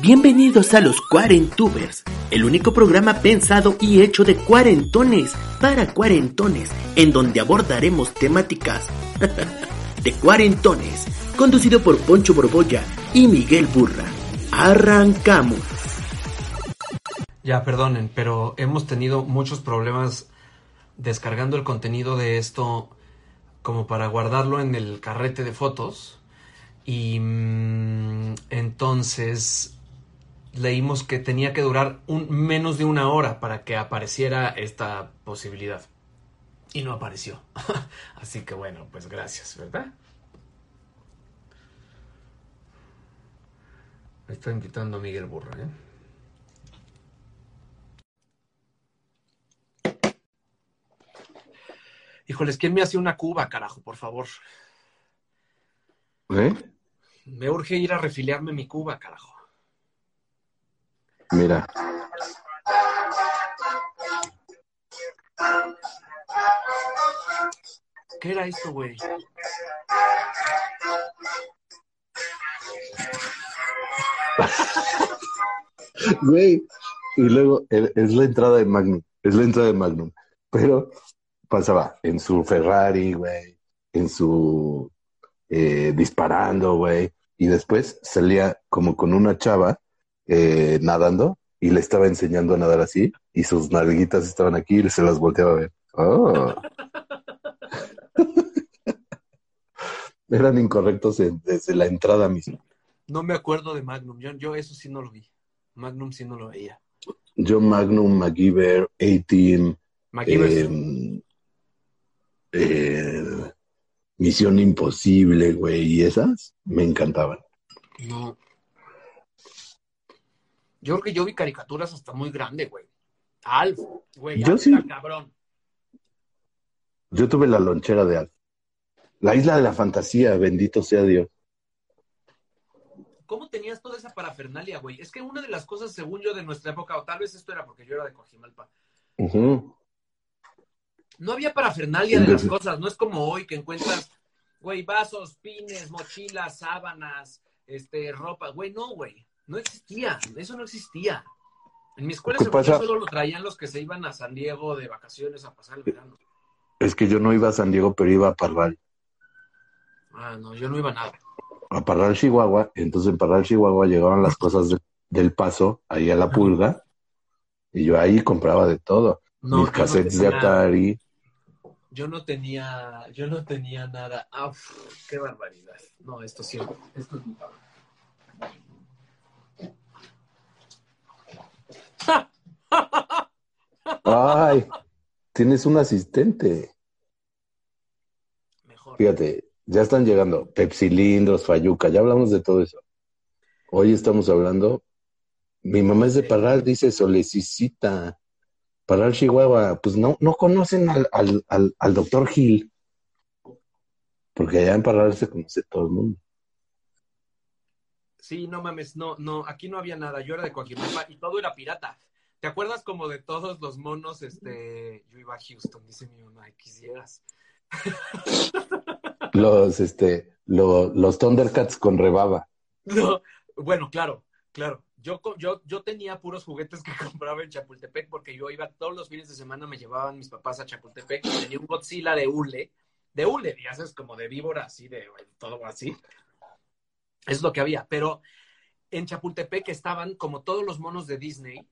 Bienvenidos a los Cuarentubers, el único programa pensado y hecho de cuarentones para cuarentones, en donde abordaremos temáticas de cuarentones, conducido por Poncho Borbolla y Miguel Burra. Arrancamos. Ya, perdonen, pero hemos tenido muchos problemas descargando el contenido de esto como para guardarlo en el carrete de fotos. Y mm, entonces leímos que tenía que durar un, menos de una hora para que apareciera esta posibilidad. Y no apareció. Así que bueno, pues gracias, ¿verdad? Me está invitando a Miguel Burra, ¿eh? Híjoles, ¿quién me hace una cuba, carajo, por favor? ¿Eh? Me urge ir a refiliarme mi cuba, carajo. Mira. ¿Qué era esto, güey? Güey. Y luego eh, es la entrada de Magnum. Es la entrada de Magnum. Pero pasaba en su Ferrari, güey. En su eh, disparando, güey. Y después salía como con una chava eh, nadando y le estaba enseñando a nadar así y sus nalguitas estaban aquí y se las volteaba a ver. Oh. Eran incorrectos en- desde la entrada misma. No me acuerdo de Magnum. Yo, yo eso sí no lo vi. Magnum sí no lo veía. Yo Magnum, MacGyver, A-Team, eh, eh, Misión Imposible, güey, y esas me encantaban. No. Yo creo que yo vi caricaturas hasta muy grande, güey. Alf, güey. Yo Alf sí. cabrón. Yo tuve la lonchera de Alf. La isla de la fantasía, bendito sea Dios. ¿Cómo tenías toda esa parafernalia, güey? Es que una de las cosas, según yo, de nuestra época, o tal vez esto era porque yo era de Coajimalpa, Ujú. no había parafernalia de las cosas. No es como hoy que encuentras, güey, vasos, pines, mochilas, sábanas, este, ropa. Güey, no, güey. No existía. Eso no existía. En mi escuela solo lo traían los que se iban a San Diego de vacaciones a pasar el verano. Es que yo no iba a San Diego, pero iba a Parral. Ah, no, yo no iba a nada. A Parral, Chihuahua. Entonces en Parral, Chihuahua llegaban las cosas de- del paso, ahí a la pulga. Y yo ahí compraba de todo. No, Mis no cassettes de Atari. Yo no tenía, yo no tenía nada. Ah, qué barbaridad. No, esto sí, esto es mi cabrón. Ay, tienes un asistente. Mejor. Fíjate, ya están llegando Pepsilindros, Fayuca, ya hablamos de todo eso. Hoy estamos hablando. Mi mamá es de Parral, dice Solecicita. Parral, Chihuahua. Pues no, no conocen al, al, al, al doctor Gil. Porque allá en Parral se conoce todo el mundo. Sí, no mames, no, no, aquí no había nada. Yo era de Coajimalpa y todo era pirata. ¿Te acuerdas como de todos los monos? Este, yo iba a Houston, dice mi mamá, "Ay, quisieras. Los, este, lo- los Thundercats con rebaba. No, bueno, claro, claro. Yo, yo, yo tenía puros juguetes que compraba en Chapultepec porque yo iba todos los fines de semana, me llevaban mis papás a Chapultepec y tenía un Godzilla de hule, de hule, ya sabes, como de víbora, así, de todo así. Es lo que había, pero en Chapultepec estaban como todos los monos de Disney,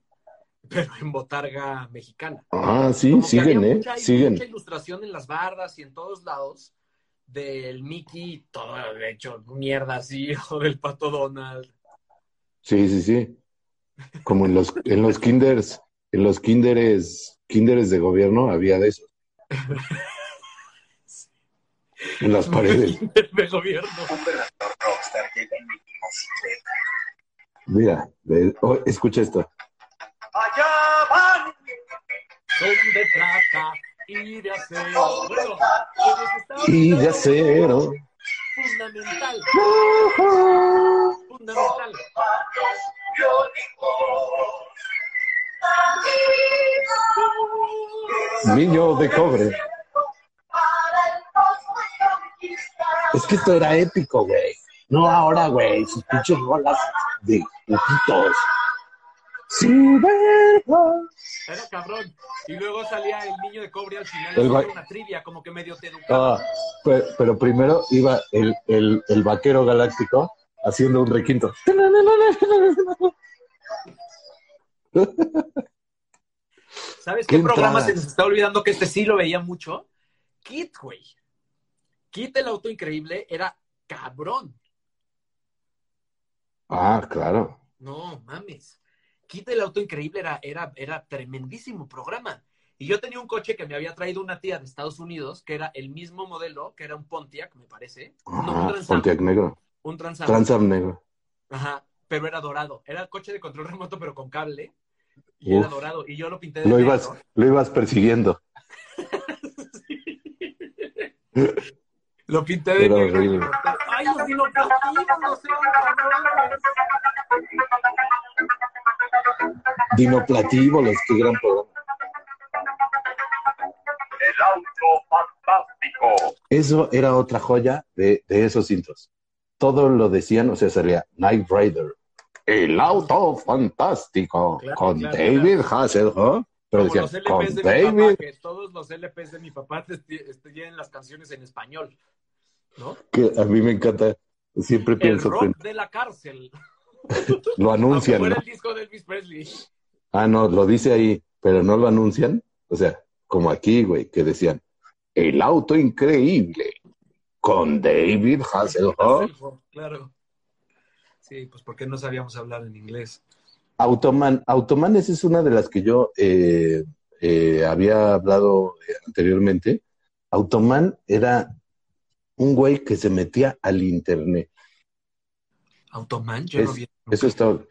pero en botarga mexicana. Ah, sí, Como siguen, ¿eh? mucha, Siguen. mucha ilustración en las bardas y en todos lados del Mickey, todo de hecho mierda así, o del Pato Donald. Sí, sí, sí. Como en los, en los kinders, en los kinderes, kinderes de gobierno había de esos. En las paredes. de gobierno. Mira, oh, escucha esto. Son de plata y de acero. Bueno, pues Y de acero. fundamental. Fundamental. Niño de cobre. Es que esto era épico, güey. No ahora, güey. Sus pinches rolas de putitos. Sí, verga. Era cabrón. Y luego salía el niño de cobre al final. El ba- una trivia, como que medio te educaba. Ah, pe- pero, primero iba el, el, el vaquero galáctico haciendo un requinto. ¿Sabes qué qué, programa se nos está olvidando que este sí lo veía mucho? Kit, güey. Kit el auto increíble era cabrón. Ah, claro. No, mames. Kit el auto increíble era, era, era tremendísimo programa. Y yo tenía un coche que me había traído una tía de Estados Unidos, que era el mismo modelo, que era un Pontiac, me parece. No, un Ajá, Trans Am. Pontiac negro. Un Trans Am. Transam negro. Ajá, pero era dorado. Era el coche de control remoto, pero con cable. Y era dorado. Y yo lo pinté de Lo negro. ibas, lo ibas persiguiendo. Lo pinté de Era negro. horrible. Ay, los dinoplativos, no sean cabrones. Dinoplatívolos, qué gran programa. el auto fantástico. Eso era otra joya de, de esos intros. Todo lo decían, o sea, salía Night Rider. El auto fantástico. Claro, con claro, David Hasselhoff. Pero decían, los con mi papá, David. que todos los LPs de mi papá te- te- te tienen las canciones en español, ¿no? Que a mí me encanta. Siempre El pienso que rock de la cárcel. lo anuncian. fuera ¿no? el disco de Elvis Presley. Ah, no, lo dice ahí, pero no lo anuncian. O sea, como aquí, güey, que decían, el auto increíble con David Hasselhoff. Claro. Sí, pues porque no sabíamos hablar en inglés. Automan, Automan, esa es una de las que yo eh, eh, había hablado eh, anteriormente. Automan era un güey que se metía al internet. Automan, yo no vi. Eso estaba.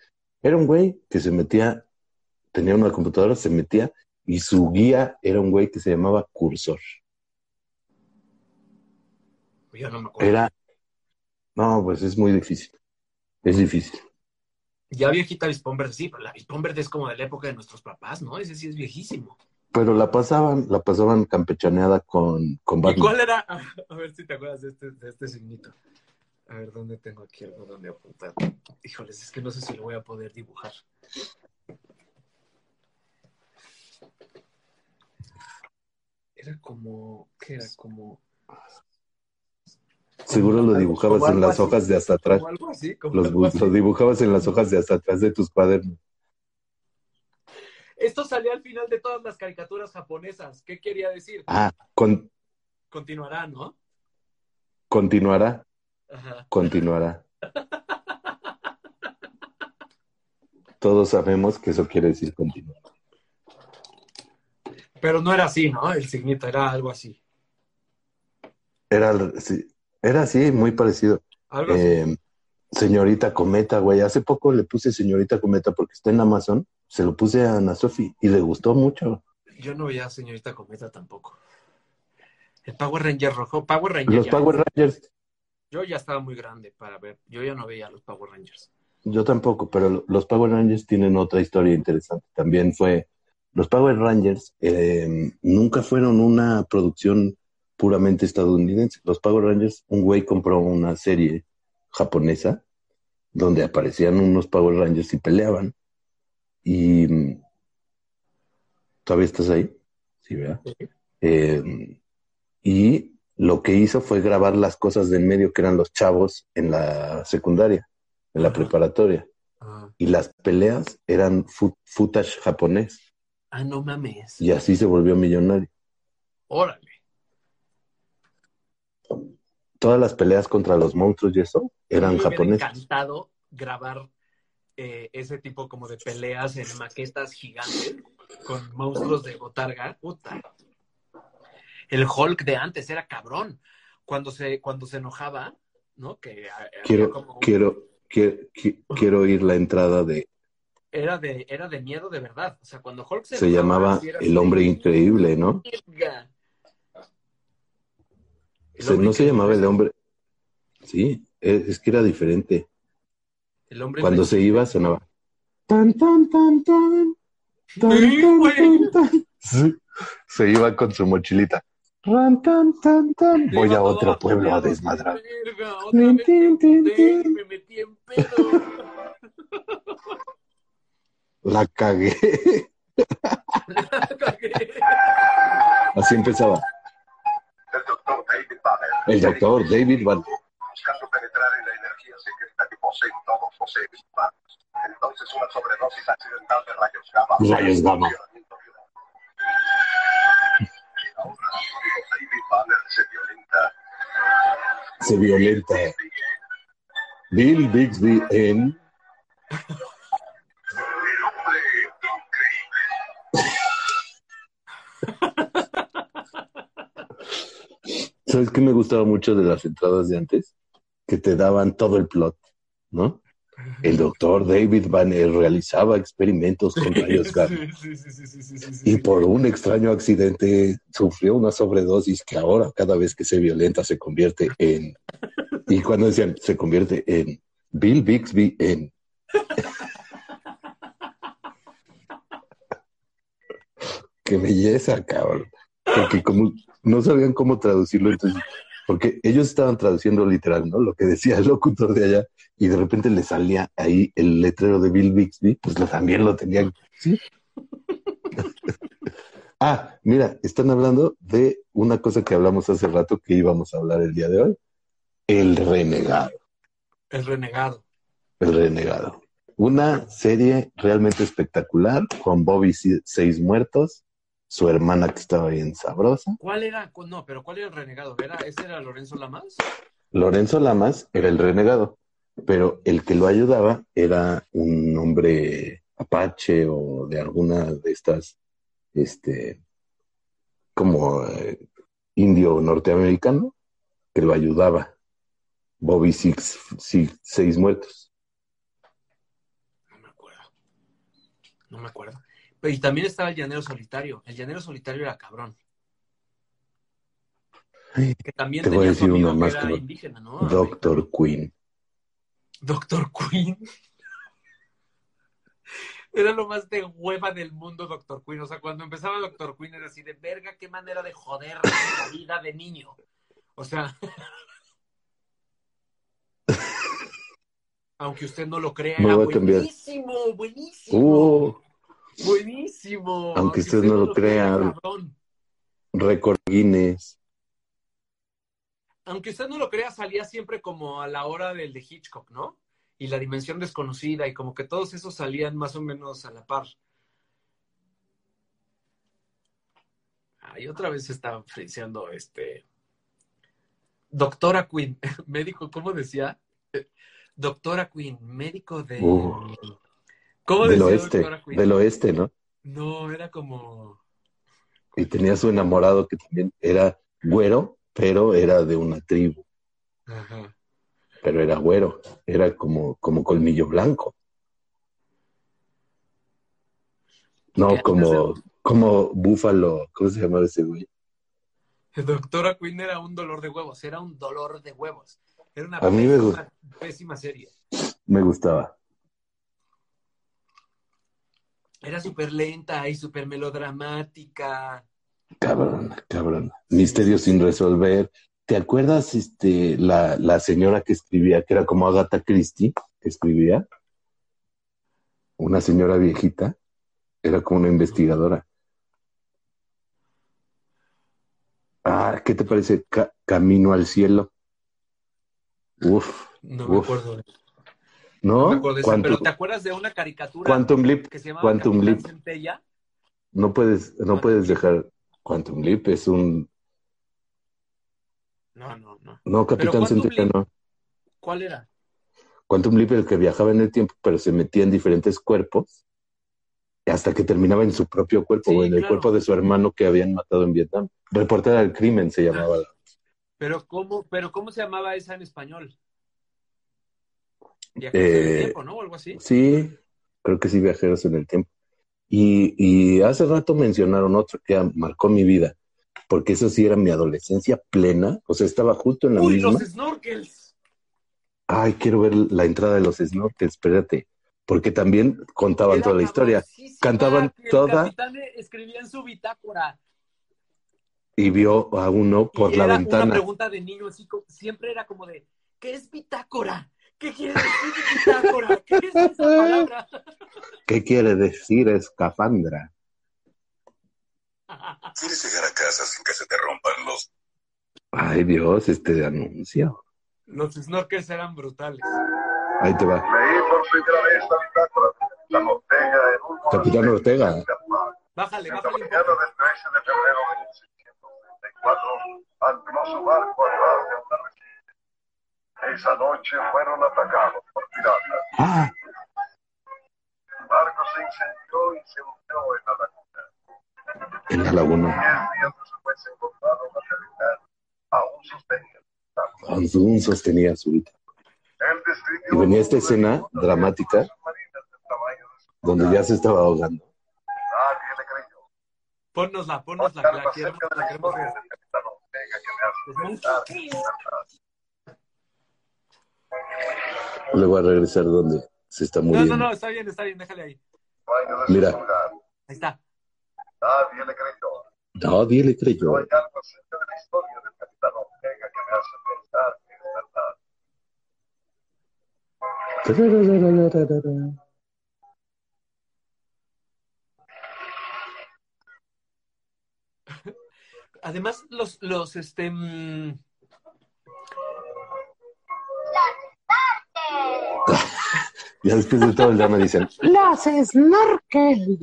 Era un güey que se metía, tenía una computadora, se metía y su guía era un güey que se llamaba Cursor. Yo no me acuerdo. Era, no, pues es muy difícil. Es difícil. Ya viejita Avispón Verde, sí, pero la Avispón Verde es como de la época de nuestros papás, ¿no? Ese sí es viejísimo. Pero la pasaban, la pasaban campechaneada con, con ¿Y Batman. cuál era? A ver si te acuerdas de este, de este signito. A ver, ¿dónde tengo aquí algo donde apuntar? Híjoles, es que no sé si lo voy a poder dibujar. Era como, ¿qué era? Como... Seguro lo dibujabas en las así, hojas de hasta atrás. Como algo así, como Los, algo bu- así. lo dibujabas en las hojas de hasta atrás de tus cuadernos. Esto salía al final de todas las caricaturas japonesas. ¿Qué quería decir? Ah, con, Continuará, ¿no? continuará, Ajá. continuará. Todos sabemos que eso quiere decir continuar. Pero no era así, ¿no? El signito era algo así. Era, sí, era así, muy parecido. Algo así. Eh, señorita Cometa, güey. Hace poco le puse señorita Cometa porque está en Amazon. Se lo puse a Ana Sofi y le gustó mucho. Yo no veía señorita Cometa tampoco. El Power Ranger rojo. Power Ranger. Los ya- Power Rangers, Yo ya estaba muy grande para ver. Yo ya no veía a los Power Rangers. yo tampoco, pero los Power Rangers tienen otra historia interesante. También fue, los Power Rangers eh, nunca fueron una producción puramente estadounidense. Los Power Rangers, un güey compró una serie japonesa donde aparecían unos Power Rangers y peleaban. Y mm, todavía estás ahí, sí, ¿verdad? Eh, y lo que hizo fue grabar las cosas del medio que eran los chavos en la secundaria, en la Ajá. preparatoria. Ah, Y las peleas eran footage japonés. Ah, no mames. Y así se volvió millonario. Órale. Todas las peleas contra los monstruos y eso eran Me japoneses. encantado grabar eh, ese tipo como de peleas en maquetas gigantes con monstruos de botarga. Puta. El Hulk de antes era cabrón. Cuando se, cuando se enojaba, ¿no? Que había Quiero, como quiero, quiero, qui- quiero oír la entrada de. era de, era de miedo de verdad. O sea, cuando Hulk se, Se enojaba, llamaba El Hombre Increíble, ¿no? No se llamaba El. Hombre. Sí, es, es que era diferente. El hombre Cuando se iba, sonaba. Tan, tan, tan, tan. Tan, tan, tan, tan. Sí. Se iba con su mochilita. Ran, tan, tan, tan. Voy a otro pueblo a desmadrar. verga, otra Tin, vez tin, tin, me tin. me metí en pedo. La cagué. Así empezaba. El doctor David Banner. El doctor David Van. Buscando penetrar en la energía secreta que poseen todos los seres humanos. Entonces una sobredosis accidental de rayos gamma. Rayos gamma. Se violenta. Se violenta. Bill Bixby en. El hombre increíble. ¿Sabes qué me gustaba mucho de las entradas de antes? Que te daban todo el plot, ¿no? El doctor David Banner realizaba experimentos con rayos gamma. Sí, sí, sí, Y por un extraño accidente sufrió una sobredosis que ahora cada vez que se violenta se convierte en... Y cuando decían, se convierte en Bill Bixby en... Qué belleza, cabrón. Porque como no sabían cómo traducirlo, entonces... Porque ellos estaban traduciendo literal, ¿no? Lo que decía el locutor de allá, y de repente le salía ahí el letrero de Bill Bixby, pues lo, también lo tenían. ¿sí? Ah, mira, están hablando de una cosa que hablamos hace rato que íbamos a hablar el día de hoy. El renegado. El renegado. El renegado. Una serie realmente espectacular con Bobby Seis Muertos, su hermana que estaba bien sabrosa. ¿Cuál era? No, pero ¿cuál era el renegado? ¿Era, ¿Ese era Lorenzo Lamas? Lorenzo Lamas era el renegado, pero el que lo ayudaba era un hombre apache o de alguna de estas, este, como eh, indio norteamericano, que lo ayudaba. Bobby Six, Six- Seis Muertos. No me acuerdo. No me acuerdo. Pero, y también estaba el llanero solitario. El llanero solitario era cabrón. Que también Te voy a tenía su decir amigo una más que indígena, ¿no? Doctor Queen. Doctor Queen. Era lo más de hueva del mundo, Doctor Queen. O sea, cuando empezaba Doctor Queen era así de verga, qué manera de joder la vida de niño. O sea. Aunque usted no lo crea, era buenísimo, buenísimo. Uh, Buenísimo. Aunque usted no lo crea. récord Guinness. Aunque usted no lo crea, salía siempre como a la hora del de Hitchcock, ¿no? Y la dimensión desconocida, y como que todos esos salían más o menos a la par. Ay, otra vez estaba friseando este. Doctora Queen, médico, ¿cómo decía? Doctora Queen, médico de. Uh. ¿Cómo Del oeste, del oeste, ¿no? No, era como. Y tenía su enamorado que también era güero, pero era de una tribu, Ajá. pero era güero, era como, como colmillo blanco. No, como, como búfalo, ¿cómo se llamaba ese güey? Doctora Queen era un dolor de huevos, era un dolor de huevos. Era una A mí me pésima, pésima serie. Me gustaba. Era súper lenta y súper melodramática. Cabrón, cabrón. Misterio sin resolver. ¿Te acuerdas este, la, la señora que escribía, que era como Agatha Christie, que escribía? Una señora viejita. Era como una investigadora. Ah, ¿qué te parece? Ca- Camino al cielo. Uf, No me Uf. acuerdo. ¿No? No me acuerdo de esa, Quantum, pero ¿te acuerdas de una caricatura Quantum Leap. que se llamaba Quantum Leap. Centella? No puedes, no Quantum puedes dejar Quantum Leap. Es un. No, no, no. No, Capitán Centella, Leap- no. ¿Cuál era? Quantum Leap, el que viajaba en el tiempo, pero se metía en diferentes cuerpos hasta que terminaba en su propio cuerpo Sí, o en el cuerpo de su hermano que habían matado en Vietnam. Reportera del crimen se llamaba. Pero ¿cómo, pero ¿cómo se llamaba esa en español? Viajeros en el Eh, tiempo, ¿no? O algo así. Sí, creo que sí, Viajeros en el Tiempo. Y, y hace rato mencionaron otro que marcó mi vida, porque eso sí era mi adolescencia plena, o sea, estaba justo en la Uy, misma. los snorkels. Ay, quiero ver la entrada de los snorkels, espérate, porque también contaban Era toda la historia Cantaban que el toda- capitán escribía en su bitácora. y vio a uno por y la era una ventana. pregunta de niño, así siempre era como de, ¿qué es bitácora? ¿Qué quiere decir bitácora? ¿Qué es esa palabra? ¿Qué quiere decir escafandra? ¿Quieres llegar a casa sin que se te rompan los Ay, Dios, este anuncio. Los snorkels eran brutales. Ahí te va. Leí por primera vez la bitácora de Capitán Ortega en un Capitán Ortega. Bájale, En la bájale un mañana poco. del 13 de febrero de 1634, ancló su barco atrás de una. Esa noche fueron atacados por piratas. Ah, El barco se incendió y se hundió en la laguna. en la laguna. Diez días después se encontraron la capitán. Aún sostenía. Aún sostenía su vida. Y venía esta escena dramática donde ya se estaba ahogando. Nadie le creyó. Ponnosla, ponnosla, que la queremos, de la la queremos ver. del capitán Ortega que me hace Es muy pensar en chiquito. Libertad. Luego a regresar donde se está No, muriendo. no, no, está bien, está bien, déjale ahí. Mira. Ahí está. Nadie le creyó. Nadie le No creyó. hay algo acerca de la historia del capitán Ortega que me hace pensar que es verdad. Además, los, los, este, mm, Ya después de todo el día me dicen, ¡Los snorkel!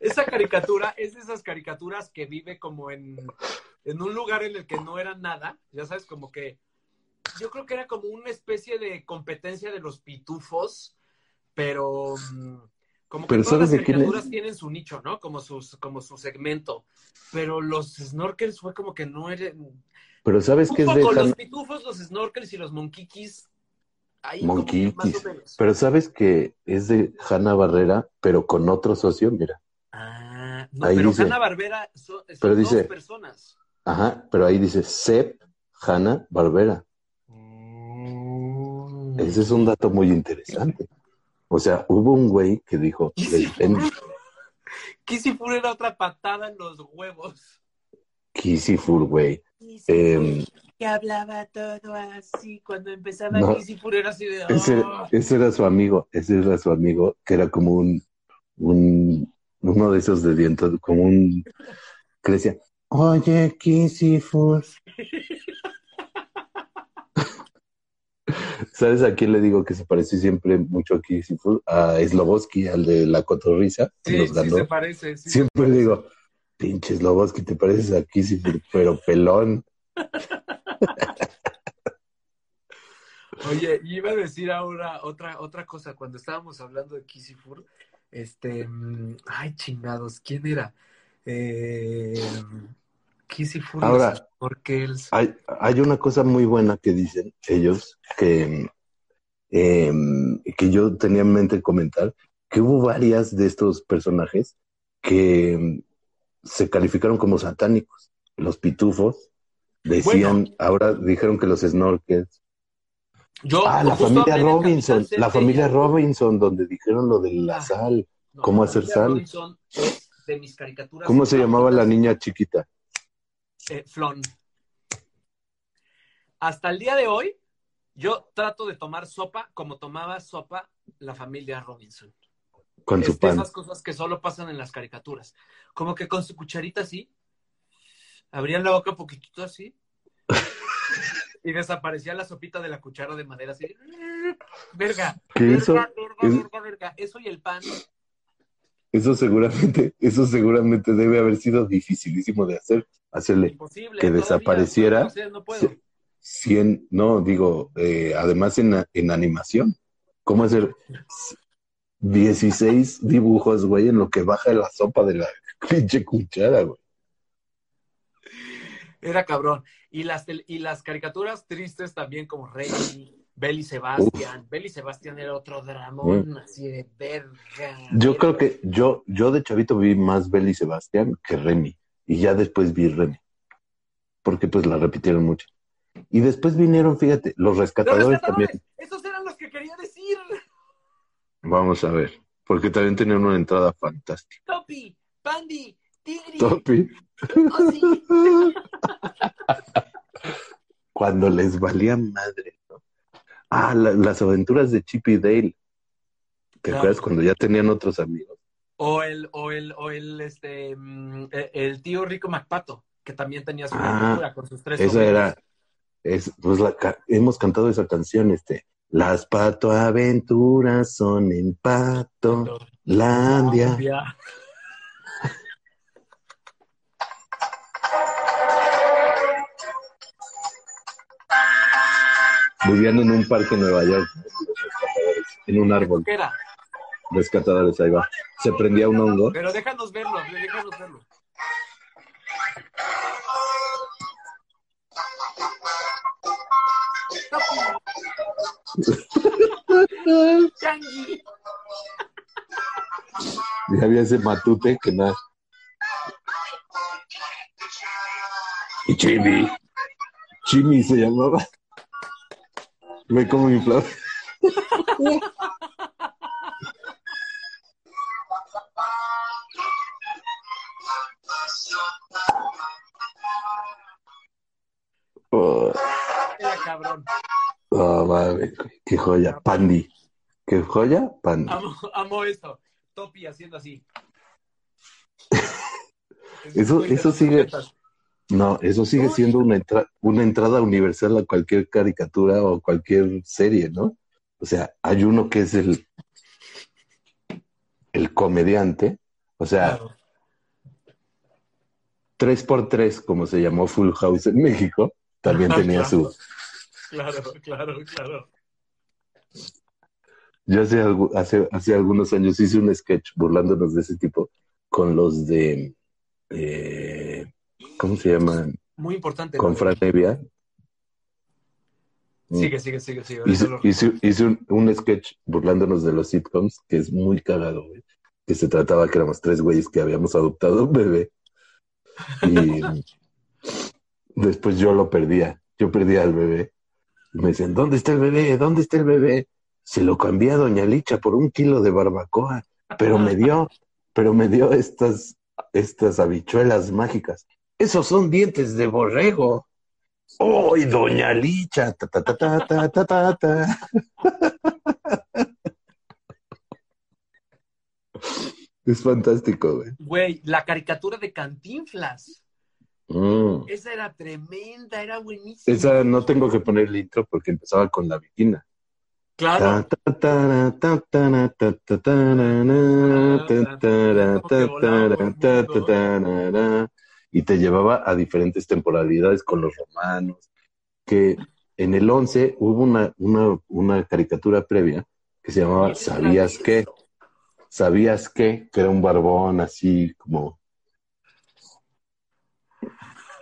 esa caricatura es de esas caricaturas que vive como en, en un lugar en el que no era nada, ya sabes, como que yo creo que era como una especie de competencia de los pitufos, pero mm, como que Pero todas las caricaturas tienen su nicho, ¿no? Como sus, como su segmento. Pero los snorkels fue como que no eran. Pero ¿sabes qué es de los pitufos, los snorkels y los monquiquis. Ahí. Pero ¿sabes que es de Hanna Barrera, pero con otro socio? Mira. Ah, no, Ahí pero dice- Hanna Barbera son, son pero dos dice- personas. Ajá, pero ahí dice Sep Hanna Barbera. Mm. Ese es un dato muy interesante. O sea, hubo un güey que dijo, Sí. en Kissifur era otra patada en los huevos. Kissifur, güey. Em, que hablaba todo así. Cuando empezaba No. Kissifur era así de. Ese, "Ah". ese era su amigo, ese era su amigo, que era como un, un uno de esos de dientes, como un que decía, oye, Kissifur. ¿Sabes a quién le digo que se parece siempre mucho a Kissifur? A Sloboski, al de la cotorriza, Sí, sí se parece. sí. Siempre digo, pinche Sloboski, te pareces a Kissifur, pero pelón. Oye, iba a decir ahora otra, otra cosa. Cuando estábamos hablando de Kissifur, este. mm, Ay, chingados, ¿quién era? Eh, Kissifur, Ahora- los snorkels. Hay, hay una cosa muy buena que dicen ellos, que, em, que yo tenía en mente comentar, que hubo varias de estos personajes que se calificaron como satánicos. Los pitufos decían, Bueno. ahora dijeron que los snorkels. Yo, Ah, la familia Robinson, la familia. Robinson, donde dijeron lo de la Ah. sal. No, ¿Cómo hacer sal? Robinson es de mis caricaturas. ¿Cómo se llamaba la niña chiquita? Eh, Flon. Hasta el día de hoy, yo trato de tomar sopa como tomaba sopa la familia Robinson. Con su Es de pan. esas cosas que solo pasan en las caricaturas. Como que con su cucharita así, abrían la boca un poquitito así, y desaparecía la sopita de la cuchara de madera así. Verga, verga, eso, verga, verga, verga. Eso y el pan. eso seguramente, eso seguramente debe haber sido dificilísimo de hacer, hacerle Imposible. que desapareciera. No, sé, no puedo. 100, no, digo, eh, además en, en animación, ¿cómo hacer 16 dibujos, güey, en lo que baja la sopa de la pinche cuchara, güey? Era cabrón. Y las, y las caricaturas tristes también, como Rey, Beli Sebastián. Beli Sebastián era otro dramón, así de verga. Yo creo que yo, yo de chavito vi más Belly Sebastián que Remy. Y ya después vi Remy. Porque pues la repitieron mucho. Y después vinieron, fíjate, los ¡Los rescatadores, rescatadores! también. Esos eran los que quería decir. Vamos a ver. Porque también tenían una entrada fantástica. Topi, Pandy, Tigri, Topi. Ozzy. Cuando les valía madre, ¿no? Ah, la- las aventuras de Chip y Dale. ¿Te Claro. acuerdas cuando ya tenían otros amigos? O el, o el, o el, este, mm, el, el tío Rico MacPato, que también tenía su Ah, aventura con sus tres Esa era, es, pues la, hemos cantado esa canción, este, las pato aventuras son en pato, landia. Vivían en un parque en Nueva York, en un árbol, ¿Qué era? rescatadores, ahí va. Se prendía un hongo. Pero déjanos verlo, déjanos verlo. Changi. Y había ese matute que nada. Y Chimi. Chimi se llamaba. Ve cómo inflaba. Oh, Era cabrón. Oh, madre, qué joya. Pandy. ¿Qué joya? Pandy. Amo, amo eso. Topi haciendo así. Eso- eso sigue-. No, eso sigue siendo una, entra- una entrada universal a cualquier caricatura o cualquier serie, ¿no? O sea, hay uno que es el, el comediante, o sea, Claro. tres por tres, como se llamó Full House en México, también tenía su... Claro, claro, claro. Yo hace, hace, hace algunos años hice un sketch burlándonos de ese tipo con los de... eh, ¿Cómo se llaman? Muy importante. Con ¿no? Fran Evia. Sigue, sigue, sigue, sigue. Hice, Eso lo- hice- hice un, un sketch burlándonos de los sitcoms que es muy cagado, güey. Que se trataba que éramos tres güeyes que habíamos adoptado un bebé. Y después yo lo perdía. Yo perdía al bebé. Me decían, ¿dónde está el bebé? ¿Dónde está el bebé? Se lo cambié a Doña Licha por un kilo de barbacoa. Pero me dio, pero me dio estas, estas habichuelas mágicas. Esos son dientes de borrego. ¡Ay, Doña Licha! Ta, ta, ta, ta, ta, ta, ta, ta. Es fantástico, güey. Güey, la caricatura de Cantinflas. Mm. Esa era tremenda, era buenísima. Esa no tengo que poner el intro porque empezaba con la viquina. Claro. Y te llevaba a diferentes temporalidades con los romanos. Que en el 11 hubo una, una, una caricatura previa que se llamaba ¿Sabías qué? ¿Sabías qué? Que era un barbón así como.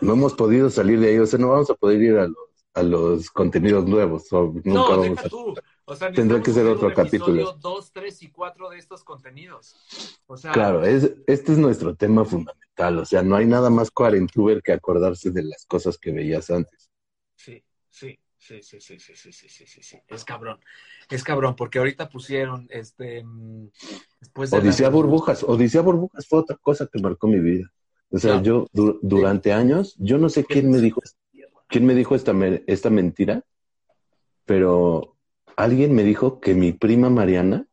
No hemos podido salir de ahí, o sea, no vamos a poder ir a los, a los contenidos nuevos. o nunca No, vamos deja a. tú. O sea, Tendrá que ser otro capítulo. 2, 3 y 4 de estos contenidos. O sea, Claro, es, este es nuestro tema fundamental. O sea, no hay nada más cuarentuber que acordarse de las cosas que veías antes. Sí, sí, sí, sí, sí, sí, sí, sí, sí, sí, sí. Es cabrón. Es cabrón, porque ahorita pusieron este mm, después de Odisea la- Burbujas. Odisea Burbujas fue otra cosa que marcó mi vida. O sea, yo du- durante años, yo no sé quién me dijo, quién me dijo esta, me- esta mentira, pero alguien me dijo que mi prima Mariana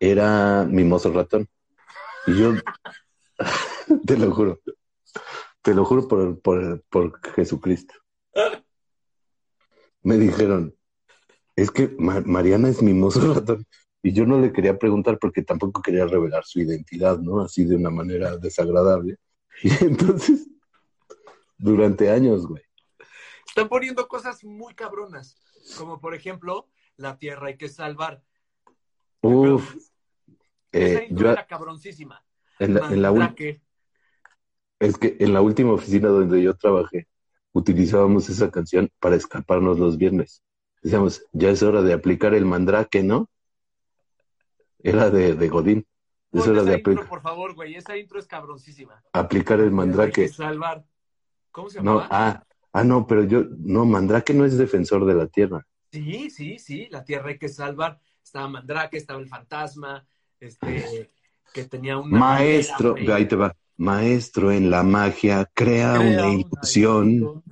era mimoso ratón. Y yo, te lo juro, te lo juro por, por, por Jesucristo. Me dijeron, es que Ma- Mariana es mimoso ratón. Y yo no le quería preguntar porque tampoco quería revelar su identidad, ¿no? Así de una manera desagradable. Y entonces, durante años, güey. Están poniendo cosas muy cabronas, como por ejemplo, la tierra hay que salvar. Uf, Esa eh, yo era cabroncísima. en la, en es que en la última oficina donde yo trabajé, utilizábamos esa canción para escaparnos los viernes. Decíamos, ya es hora de aplicar el mandrake, ¿no? Era de, de Godín. Esa de intro, por favor, güey. Esa intro es cabroncísima. aplicar el mandrake. salvar. ¿Cómo se No, llamaba? ah, ah, no, pero yo, no, mandrake no es defensor de la tierra. Sí, sí, sí. La tierra hay que salvar. Estaba Mandrake, estaba el fantasma, este, que tenía una. Maestro, bandera, ahí te va. Maestro en la magia, crea, Crea una ilusión. ilusión.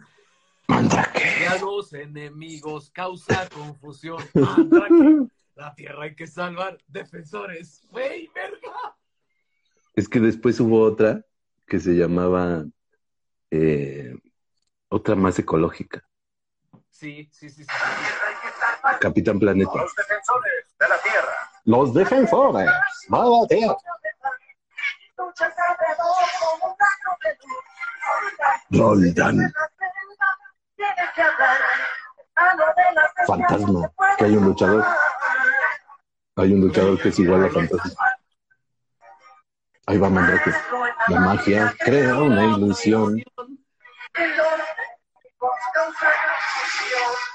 Mandrake. A los enemigos causa confusión. Mandrake, la tierra hay que salvar. Defensores. Güey, verga. Es que después hubo otra que se llamaba eh, otra más ecológica, Sí, sí, sí, sí. Capitán Planeta. Los defensores de la tierra. Los defensores. Vaya tía. Roldan. Fantasma, que hay un luchador. Hay un luchador que es igual a Fantasma. Ahí va Mandrake. La magia crea una ilusión.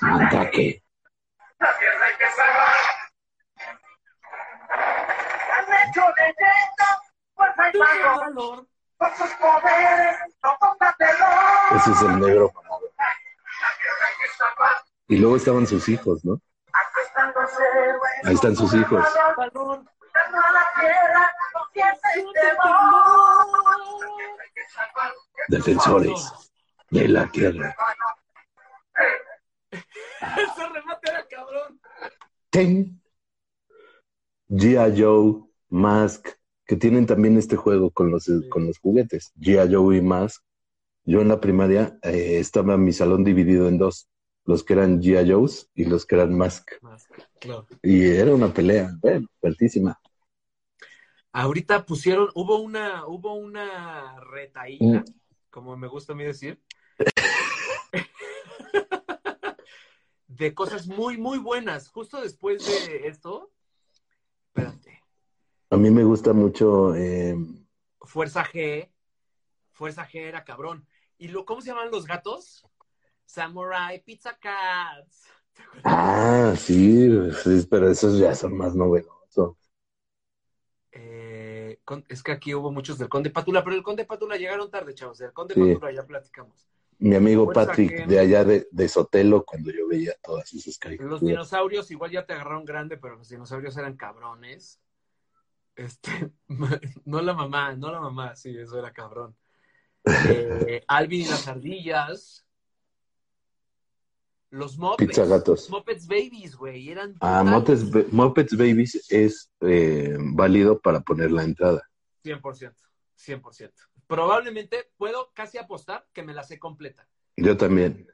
Mandrake. Ese es el negro. Y luego estaban sus hijos, ¿no? Ahí están sus hijos. A la tierra, temor. Defensores de la tierra. Ese remate era cabrón. Ten. G.I. Joe, Mask, que tienen también este juego con los, con los juguetes. G.I. Joe y Mask. Yo en la primaria eh, estaba mi salón dividido en dos. Los que eran G.I. Joes y los que eran Mask. Claro. Y era una pelea, bueno, fuertísima. Ahorita pusieron, hubo una, hubo una retaíla, Mm. como me gusta a mí decir, de cosas muy, muy buenas. Justo después de esto, espérate, A mí me gusta mucho eh, Fuerza G, Fuerza G era cabrón. ¿Y lo, cómo se llaman los gatos? Samurai Pizza Cats. Ah, sí, sí, pero esos ya son más novedosos. Eh, con- es que aquí hubo muchos del Conde Patula, pero el Conde Patula llegaron tarde, chavos. Del Conde Sí. Patula ya platicamos. Mi amigo Fuerza Patrick de allá de, de Sotelo, cuando yo veía todas esas Los caricaturas. dinosaurios igual ya te agarraron grande, pero los dinosaurios eran cabrones. Este, no la mamá, no la mamá, sí, eso era cabrón. Eh, Alvin y las ardillas. Los Muppets. Pizza gatos. Muppets Babies, güey, eran Ah. Muppets, Muppets Babies es eh, válido para poner la entrada. 100%, 100%. Probablemente puedo casi apostar que me la sé completa. Yo también.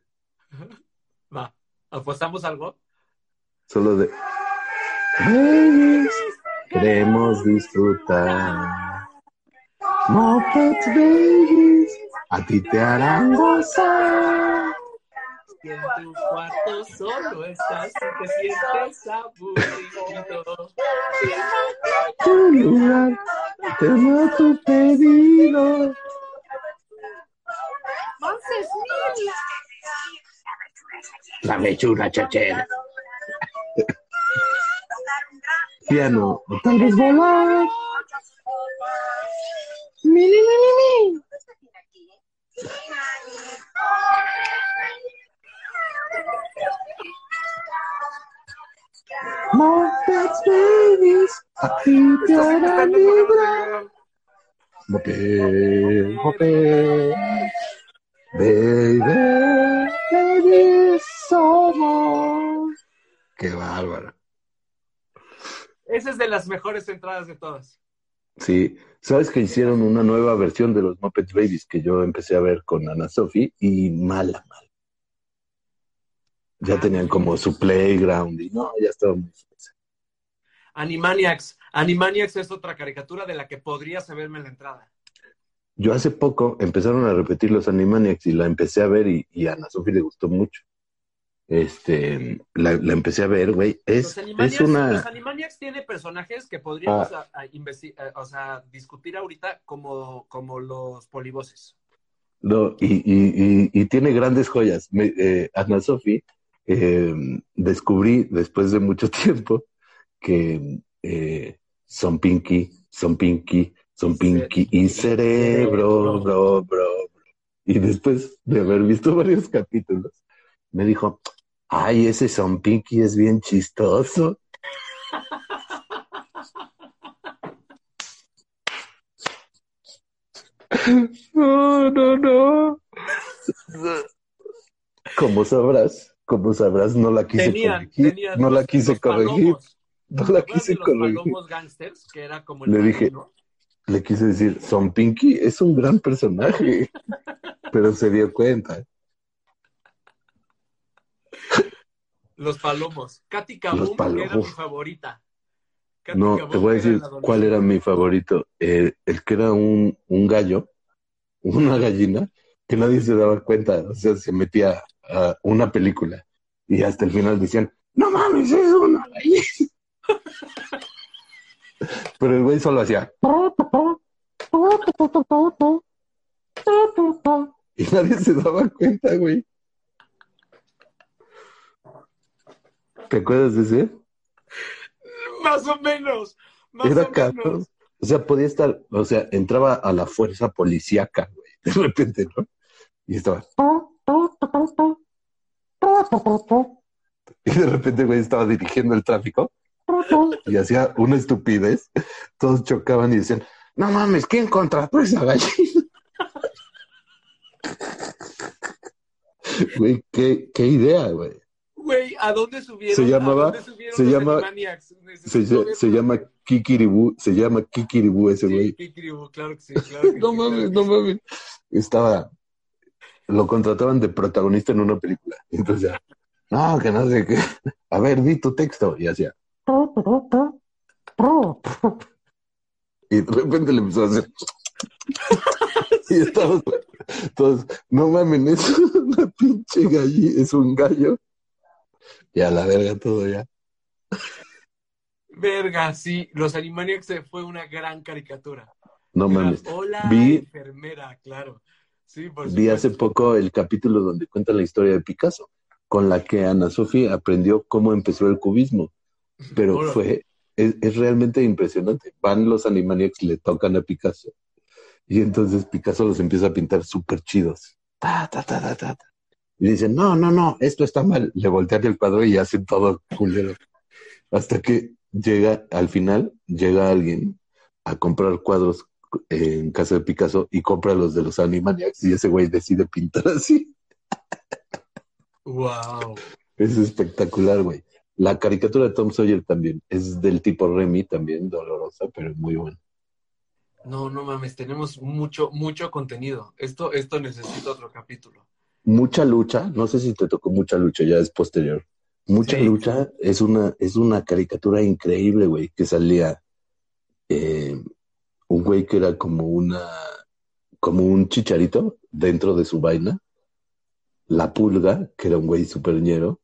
Va, ¿apostamos algo? Solo de. Babies, queremos disfrutar. Muppets Babies, a ti te harán gozar. Si en tu cuarto solo estás y te sientes aburrido. Tu lugar, tengo tu pedido. La mechura chachera. Piano, tal vez volar. Mi, mi, mi, ti te harán vibrar. Muppet, Muppet, baby, baby, somos. Qué bárbaro. Esa es de las mejores entradas de todas. Sí, sabes que hicieron una nueva versión de los Muppets Babies que yo empecé a ver con Ana Sophie y mala, mala. Ya tenían como su playground y no, ya estaba muy. Animaniacs. Animaniacs es otra caricatura de la que podrías saberme la entrada. Yo hace poco empezaron a repetir los Animaniacs y la empecé a ver y, y a Ana Sophie le gustó mucho. Este, la, la empecé a ver, güey. Es, es una. los Animaniacs tiene personajes que podríamos Ah. a- a investi- a- o sea, discutir ahorita como, como los polivoces. No, y, y, tiene grandes joyas. Me- eh, Ana Sophie eh, descubrí después de mucho tiempo que eh, son Pinky, son Pinky, son Pinky y cerebro, bro, bro, bro. Y después de haber visto varios capítulos, me dijo, ay, ese son Pinky es bien chistoso. No, no, no. Como sabrás, como sabrás, no la quise Tenían, corregir. tenían no la quise corregir. palomos. No ¿Te la quise de los corregir. palomos gangsters, que era como el Le dije? Le quise decir, Son Pinky es un gran personaje. Pero se dio cuenta. Los palomos. Katy Kabum, que era mi palomos. favorita. Katy No, Kabum te voy a decir cuál era mi favorito. Eh, el que era un, un gallo, una gallina, que nadie se daba cuenta. O sea, se metía a una película y hasta el final decían, no mames, es una gallina. Pero el güey solo hacía. Y nadie se daba cuenta, güey. ¿Te acuerdas de ese? Más o menos. Más Era o cabrón. menos. O sea, podía estar, o sea, entraba a la fuerza policíaca, güey, de repente, ¿no? Y estaba. Y de repente, güey, estaba dirigiendo el tráfico y hacía una estupidez. Todos chocaban y decían, no mames, ¿quién contrató esa gallina? Güey, qué, qué idea, güey. Güey, ¿a dónde subieron? Se llamaba- ¿A dónde subieron se los llama-? Se, llama Kikiribú, se llama Kikiribú ese Sí, güey. Kikiribú, claro que sí, claro que No sí, mames, claro no sí. mames. Estaba, lo contrataban de protagonista en una película. Entonces, ya, no, que no sé qué. A ver, di tu texto. Y hacía. Y de repente le empezó a hacer. Y estábamos todos, no mames, es una pinche galli, es un gallo. Y a la verga todo ya. Verga, sí, los Animaniacs fue una gran caricatura. No mames. Hola, Vi- enfermera, claro. Sí, por Vi hace poco el capítulo donde cuenta la historia de Picasso, con la que Ana Sofía aprendió cómo empezó el cubismo. Pero fue, es, es realmente impresionante. Van los Animaniacs, le tocan a Picasso. Y entonces Picasso los empieza a pintar súper chidos. Ta, ta, ta, ta, ta, ta. Y dicen, no, no, no, esto está mal. Le voltean el cuadro y hacen todo culero. Hasta que llega, al final, llega alguien a comprar cuadros en casa de Picasso y compra los de los Animaniacs y ese güey decide pintar así. Wow. Es espectacular, güey. La caricatura de Tom Sawyer también es del tipo Remy, también dolorosa, pero muy buena. No, no mames, tenemos mucho, mucho contenido. Esto, esto necesita otro capítulo. Mucha lucha, no sé si te tocó mucha lucha, ya es posterior. Mucha Sí. lucha es una, es una caricatura increíble, güey, que salía eh, un güey que era como una, como un chicharito dentro de su vaina, la pulga, que era un güey superñero,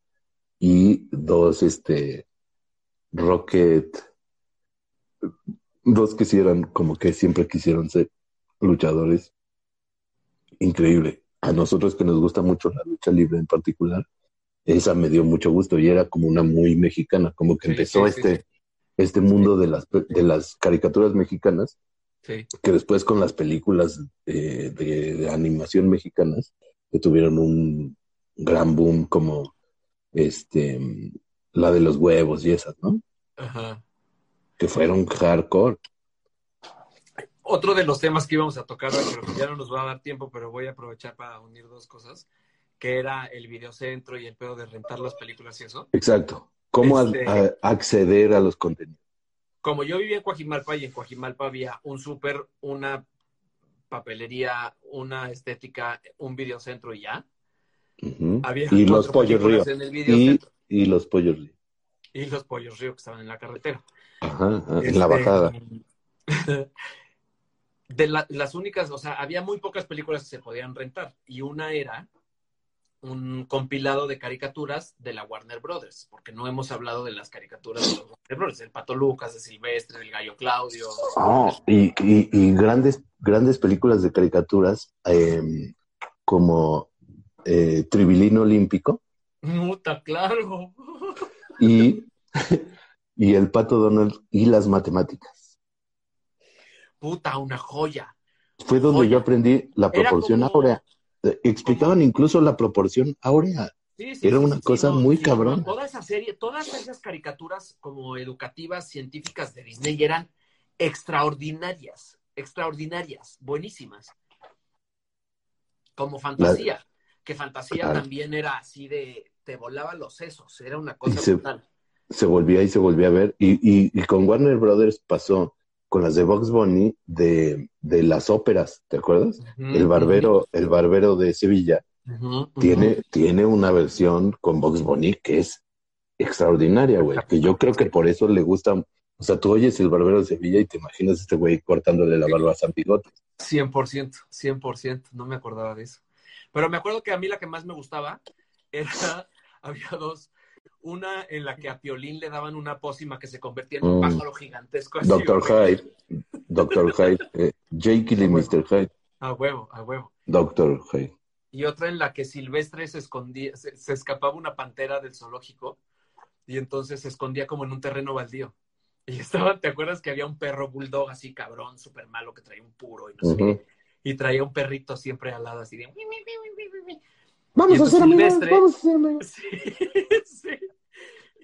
y dos, este, Rocket, dos que sí eran como que siempre quisieron ser luchadores. Increíble. A nosotros que nos gusta mucho la lucha libre en particular, esa me dio mucho gusto y era como una muy mexicana, como que Sí, empezó sí, sí, este, este mundo de las, de las caricaturas mexicanas, que después con las películas eh, de, de animación mexicanas, que tuvieron un gran boom como este, la de los huevos y esas, ¿no? Ajá. Que fueron hardcore. Otro de los temas que íbamos a tocar pero ya no nos va a dar tiempo, pero voy a aprovechar para unir dos cosas, que era el videocentro y el pedo de rentar las películas y eso. Exacto. ¿Cómo a- Este- a- acceder a los contenidos? Como yo vivía en Coajimalpa y en Coajimalpa había un súper, una papelería, una estética, un videocentro y ya. Y los pollos río. en el Y, y los pollos río. y, los pollos río que estaban en la carretera. Ajá, en la Este, bajada. De la- las únicas, o sea, había muy pocas películas que se podían rentar y una era un compilado de caricaturas de la Warner Brothers, porque no hemos hablado de las caricaturas de los Warner Brothers, el Pato Lucas, de Silvestre, del Gallo Claudio. Oh, y, y- y grandes, grandes películas de caricaturas eh, como eh, Tribilino Olímpico, Puta, claro. Y, y el pato Donald y las matemáticas. Puta, una joya. Fue donde Joya. yo aprendí la proporción como- áurea. Eh, Explicaban incluso la proporción áurea. Sí, sí, Era sí, una cosa no, muy no, Toda esa serie, todas esas caricaturas como educativas, científicas de Disney eran extraordinarias, extraordinarias, buenísimas. Como fantasía, que fantasía Claro. también era así de, te volaba los sesos, era una cosa se- brutal. Se volvía y se volvía a ver. Y, y, y con Warner Brothers pasó con las de Box Bunny de, de las óperas, ¿te acuerdas? El barbero, el barbero de Sevilla tiene, tiene una versión con Box Bunny que es extraordinaria, güey. Que yo creo que por eso le gusta. O sea, tú oyes el barbero de Sevilla y te imaginas a este güey cortándole la barba a San Bigote. 100%, 100%, no me acordaba de eso. Pero me acuerdo que a mí la que más me gustaba era, había dos, una en la que a Piolín le daban una pócima que se convertía en un Mm. pájaro gigantesco. así, Doctor. Hyde, Doctor Hyde, eh, Jekyll y Mr. Hyde, A huevo, a huevo. Doctor Hyde. Y otra en la que Silvestre se escondía, se, se escapaba una pantera del zoológico y entonces se escondía como en un terreno baldío. Y estaba, ¿te acuerdas que había un perro bulldog así cabrón, súper malo, que traía un puro y no sé qué? Y traía un perrito siempre al lado así de... Vamos Y a ser amigos, Silvestre- vamos a ser amigos. Sí,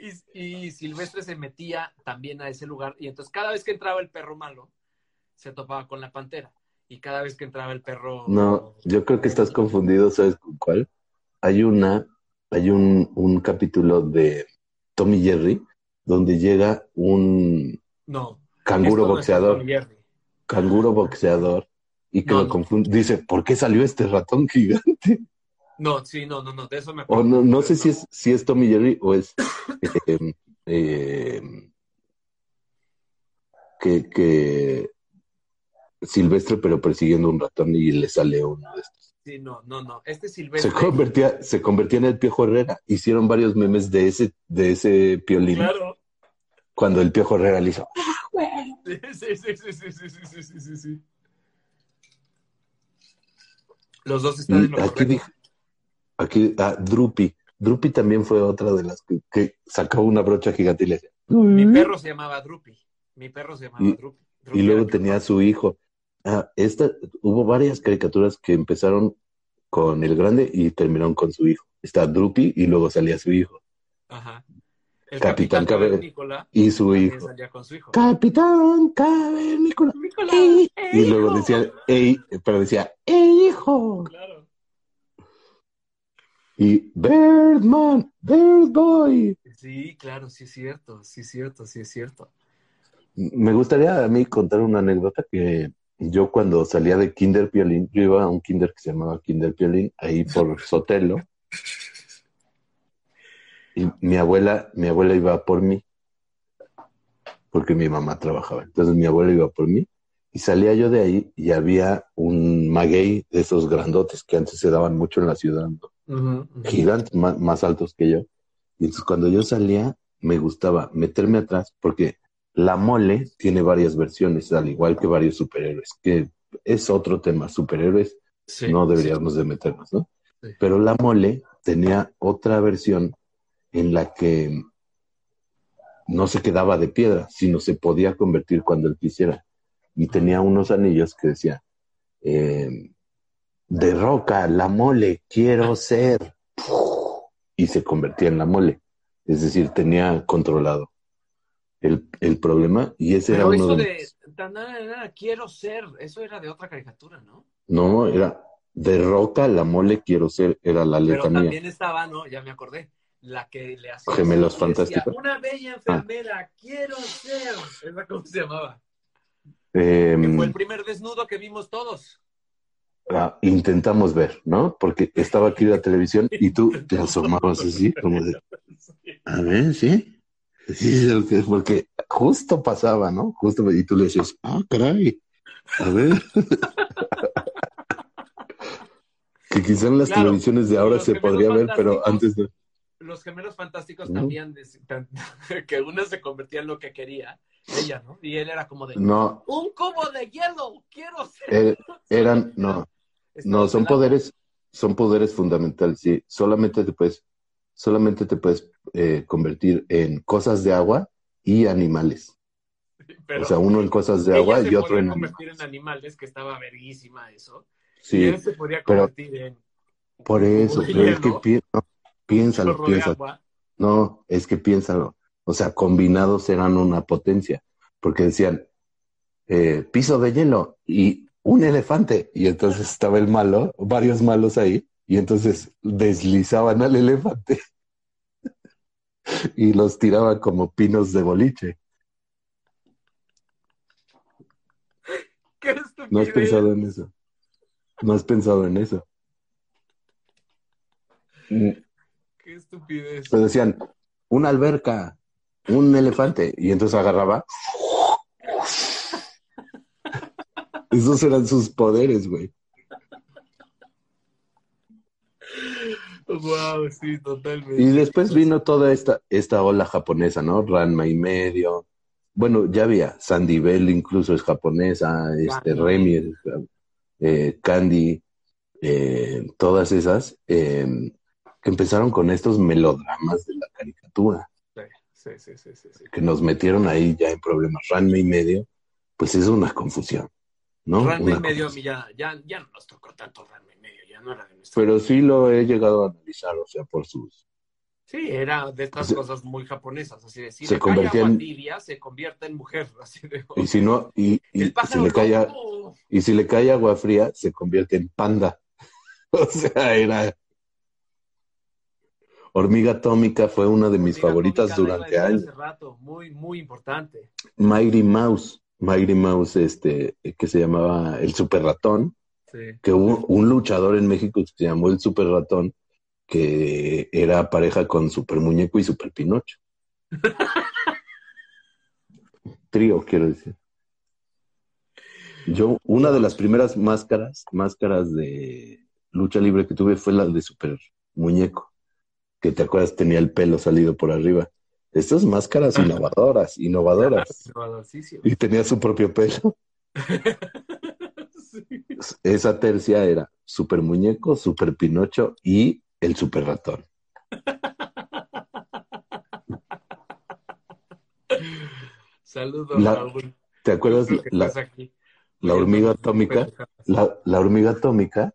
sí. Y, y Silvestre se metía también a ese lugar y entonces cada vez que entraba el perro malo, se topaba con la pantera. Y cada vez que entraba el perro... No, yo creo que estás confundido, ¿sabes con cuál? Hay una, hay un, un capítulo de Tommy Jerry donde llega un No. canguro no boxeador, canguro boxeador, y que No, lo confunde. Dice, ¿por qué salió este ratón gigante? No, sí, no, no, no, de eso me O acuerdo. no, no sé si es, si es Tommy Jerry o es eh, eh, que, que Silvestre, pero persiguiendo un ratón y le sale uno de estos. Sí, no, no, no. Este Se Silvestre. convertía, se convertía en el Piojo Herrera. Hicieron varios memes de ese, de ese piolín. Claro. Cuando el Piojo Herrera le hizo. Sí, sí, sí, sí, sí, sí, sí, sí, sí, sí, sí. Los dos están en lo aquí dije, aquí, ah, Drupi. Drupi también fue otra de las que, que sacaba una brocha gigante y le decía. Mi perro se llamaba Drupi. Mi perro se llamaba Y- Drupi. Y luego tenía a su hijo. Ah, esta, hubo varias caricaturas que empezaron con el grande y terminaron con su hijo. Está Drupi y luego salía su hijo. Ajá. El Capitán capitán, Cavernícola Y su hijo. salía con su hijo. Capitán Cavernícola. ¡Eh, Y luego decía, ey, pero decía, ¡ey, hijo! Claro. Y Birdman, Birdboy. Sí, claro, sí es cierto, sí es cierto, sí es cierto. Me gustaría a mí contar una anécdota que yo cuando salía de Kinder Piolín, yo iba a un kinder que se llamaba Kinder Piolín, ahí por Sotelo, y mi abuela, mi abuela iba por mí, porque mi mamá trabajaba. Entonces mi abuela iba por mí, y salía yo de ahí y había un maguey de esos grandotes que antes se daban mucho en la ciudad, gigantes, más, más altos que yo. Y entonces cuando yo salía, me gustaba meterme atrás porque la mole tiene varias versiones, al igual que varios superhéroes, que es otro tema. Superhéroes Sí, no deberíamos de meternos, ¿no? Sí. Pero la mole tenía otra versión en la que no se quedaba de piedra, sino se podía convertir cuando él quisiera. Y tenía unos anillos que decía, eh, de roca, la mole, quiero ser. Y se convertía en la mole. Es decir, tenía controlado el, el problema y ese Pero era uno eso de... de tan, nada, nada, quiero ser, eso era de otra caricatura, ¿no? No, era de roca, la mole, quiero ser, era la Pero letra mía. también estaba, ¿no? Ya me acordé. La que le hacía. Gemelos Fantásticos. Una bella enfermera, quiero ser. ¿Esa cómo se llamaba? Eh, Que fue el primer desnudo que vimos todos. ah, intentamos ver, ¿no? Porque estaba aquí la televisión y tú te asomabas así, como de, a ver, ¿sí? Sí, porque justo pasaba, ¿no? Justo, y tú le decías, ah, caray, a ver. que quizá en las Claro, televisiones de ahora se podría ver, pero antes de... Los gemelos fantásticos también, que una se convertía en lo que quería, ella, ¿no? Y él era como de, No, un cubo de hielo, quiero ser. eh, eran, no, no, son poderes, son poderes fundamentales, sí. Solamente te puedes, solamente te puedes eh, convertir en cosas de agua y animales. Pero o sea, uno en cosas de agua y otro podía en convertir animales. en animales, que estaba verguísima eso. y Sí, él se podía pero- convertir en por eso, pero es que pi- no, piénsalo, piénsalo. No, es que piénsalo. O sea, combinados eran una potencia, porque decían eh, piso de hielo y un elefante. Y entonces estaba el malo, varios malos ahí, y entonces deslizaban al elefante y los tiraban como pinos de boliche. ¡Qué ¿No has pensado en eso? ¿No has pensado en eso? Mm, ¡Qué estupidez! Pero decían, una alberca, un elefante, y entonces agarraba. Esos eran sus poderes, güey. Wow, sí, totalmente. Y después vino toda esta, esta ola japonesa, ¿no? Ranma y medio. Bueno, ya había, Sandy Bell incluso es japonesa, este Candy. Remy, eh, Candy, eh, todas esas, eh, que empezaron con estos melodramas de la caricatura. Sí, sí, sí, sí, sí. que nos metieron ahí ya en problemas. Ranma y medio, pues es una confusión, ¿no? Ranma Una y medio a mí ya, ya, ya no nos tocó tanto Ranma y medio, ya no era de nuestra. Pero sí lo he llegado a analizar, o sea, por sus... Sí, era de estas cosas muy japonesas, así de si se le cae en- tibia, se convierte en mujer, así de... Y si no, y, y si le cae, y si le cae agua fría, se convierte en panda. O sea, era... Hormiga Atómica fue una de mis Hormiga favoritas Atómica, durante años. Hace rato, muy, muy importante. Mighty Mouse, Mighty Mouse, este, que se llamaba el Super Ratón, Sí. que hubo un luchador en México que se llamó el Super Ratón, que era pareja con Super Muñeco y Super Pinocho. Trío, quiero decir. Yo, una de las primeras máscaras, máscaras de lucha libre que tuve fue la de Super Muñeco, que te acuerdas tenía el pelo salido por arriba. Estas máscaras innovadoras, innovadoras. Innovadorcísimo. Y tenía su propio pelo. Sí. Esa tercia era Super Muñeco, Super Pinocho y el Super Ratón. Saludos, La- Raúl. ¿Te acuerdas la, la hormiga atómica? La, la hormiga atómica,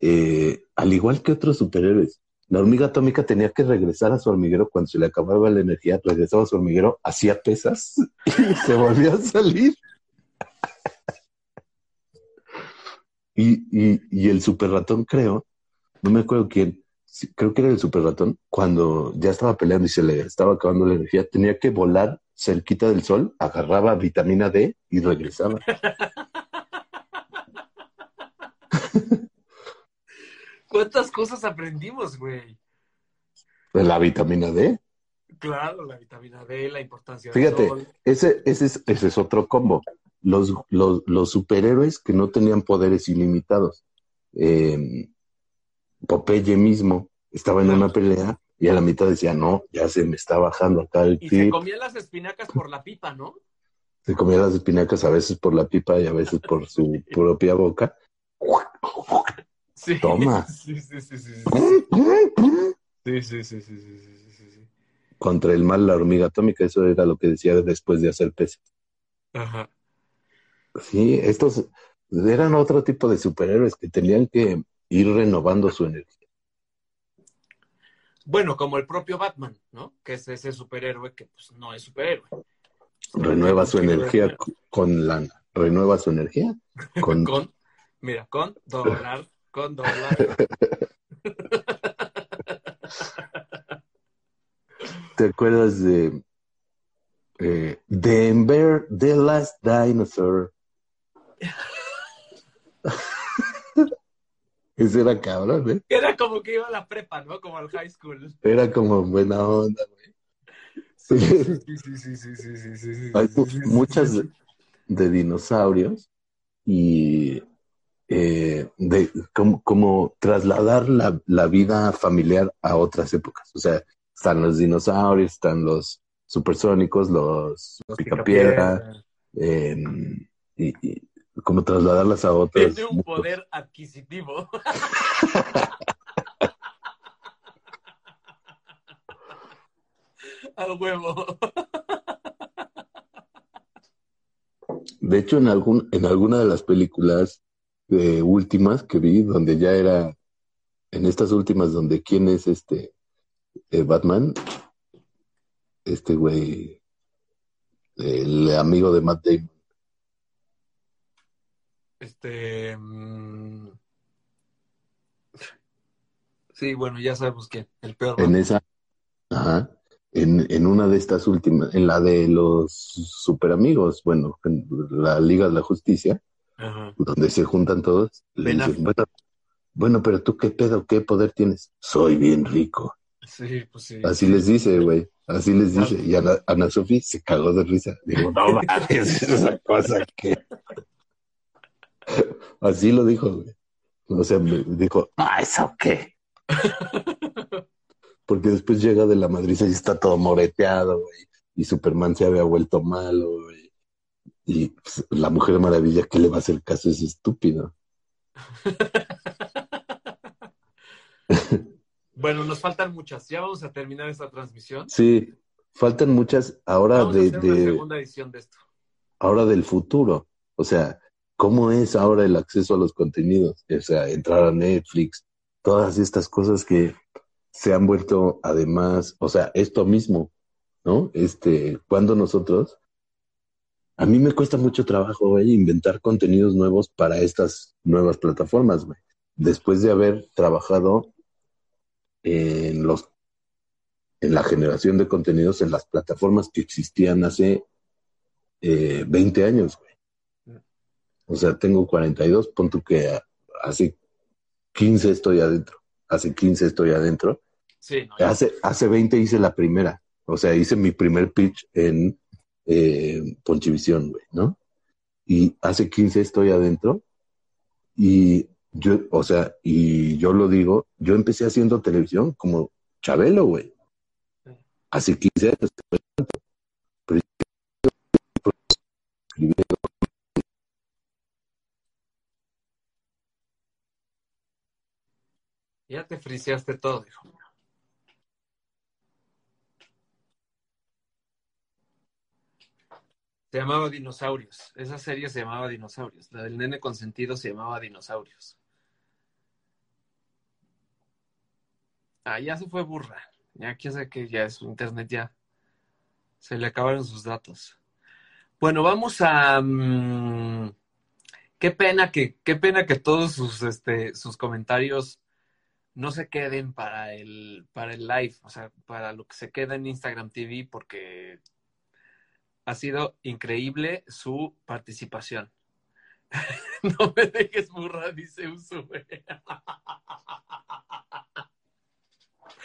eh, al igual que otros superhéroes, la hormiga atómica tenía que regresar a su hormiguero cuando se le acababa la energía, regresaba a su hormiguero, hacía pesas y se volvía a salir. Y, y, y el super ratón, creo, no me acuerdo quién, creo que era el super ratón, cuando ya estaba peleando y se le estaba acabando la energía, tenía que volar cerquita del sol, agarraba vitamina D y regresaba. ¿Cuántas cosas aprendimos, güey? La vitamina D. Claro, la vitamina D, la importancia Fíjate, del sol. Ese, ese, es, ese es otro combo. Los, los, los superhéroes que no tenían poderes ilimitados. Eh, Popeye mismo estaba en una pelea y a la mitad decía, no, ya se me está bajando acá el Y se comía las espinacas por la pipa, ¿no? Se comía las espinacas a veces por la pipa y a veces por su propia boca. Toma. Sí, sí, sí, sí. Sí, sí, sí, sí, Contra el mal la hormiga atómica, eso era lo que decía después de hacer peces. Ajá. Sí, estos eran otro tipo de superhéroes que tenían que ir renovando su energía. Bueno, como el propio Batman, ¿no? Que es ese superhéroe que pues no es superhéroe. Renueva su energía con lana. Renueva su energía con... mira, con dólar con doblar. ¿Te acuerdas de Denver, The Last Dinosaur? Ese era cabrón, ¿eh? Era como que iba a la prepa, ¿no? Como al high school. Era como buena onda, güey. Sí, sí, sí, sí, sí, sí, sí, sí, Hay muchas de dinosaurios y eh, de cómo, cómo trasladar la, la vida familiar a otras épocas. O sea, están los dinosaurios, están los supersónicos, los, Los picapiedra, eh, y, y cómo trasladarlas a otros. Tiene un mundos. poder adquisitivo. Al huevo. De hecho, en algún, en alguna de las películas eh, últimas que vi, donde ya era, en estas últimas, donde quién es este eh, Batman, este güey, el amigo de Matt Damon. Este. mm, Sí, bueno, ya sabemos quién. El peor. En esa, ajá, en, en una de estas últimas, en la de los super amigos, bueno, en la Liga de la Justicia, Ajá. donde se juntan todos, le Ben dicen, bueno, bueno, pero tú qué pedo, qué poder tienes. Soy bien rico. Sí, pues sí. Así les dice, güey. Así les dice. Y Ana, Ana Sofi se cagó de risa. Digo, no mames, esa cosa que. Así lo dijo, güey. O sea, me dijo, ah, ¿eso qué? Porque después llega de la madriza y está todo moreteado, güey. Y Superman se había vuelto malo, güey. Y pues, la Mujer Maravilla, ¿qué le va a hacer caso? Es estúpido. Bueno, nos faltan muchas. Ya vamos a terminar esta transmisión. Sí, faltan muchas ahora Vamos a de, una de, segunda edición de esto. ahora del futuro. O sea, ¿cómo es ahora el acceso a los contenidos? O sea, entrar a Netflix, todas estas cosas que se han vuelto además, o sea, esto mismo, ¿no? Este, cuando nosotros, a mí me cuesta mucho trabajo, güey, inventar contenidos nuevos para estas nuevas plataformas, güey. Después de haber trabajado en los en la generación de contenidos en las plataformas que existían hace eh, 20 años, güey. O sea, tengo 42, pon tú que hace 15 estoy adentro. Hace 15 estoy adentro. Sí, no, Hace, hace 20 hice la primera. O sea, hice mi primer pitch en eh, Ponchivisión, güey, ¿no? Y hace 15 estoy adentro. Y yo, o sea, y yo lo digo, yo empecé haciendo televisión como Chabelo, güey. Hace 15 años. Ya te friseaste todo, hijo Se llamaba Dinosaurios. Esa serie se llamaba Dinosaurios. La del nene consentido se llamaba Dinosaurios. Ah, ya se fue burra. Ya quién sabe que ya su internet ya se le acabaron sus datos. Bueno, vamos a mm, qué pena que qué pena que todos sus este sus comentarios no se queden para el para el live, o sea, para lo que se queda en Instagram TV porque ha sido increíble su participación. No me dejes burra, dice Usue.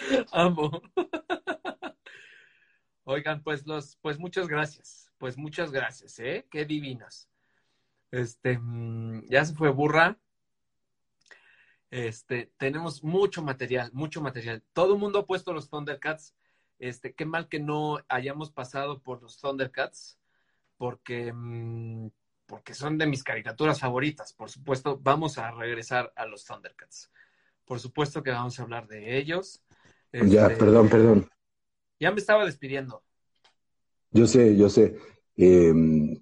Amo. Oigan, pues los, pues muchas gracias. Pues muchas gracias, ¿eh? Qué divinas. Este, mm, ya se fue burra. Este, tenemos mucho material, mucho material. Todo el mundo ha puesto los Thundercats. Este, qué mal que no hayamos pasado por los Thundercats, porque, mm, porque son de mis caricaturas favoritas. Por supuesto, vamos a regresar a los Thundercats. Por supuesto que vamos a hablar de ellos. Ya, Este, perdón, perdón. Ya me estaba despidiendo. Yo sé, yo sé. Eh,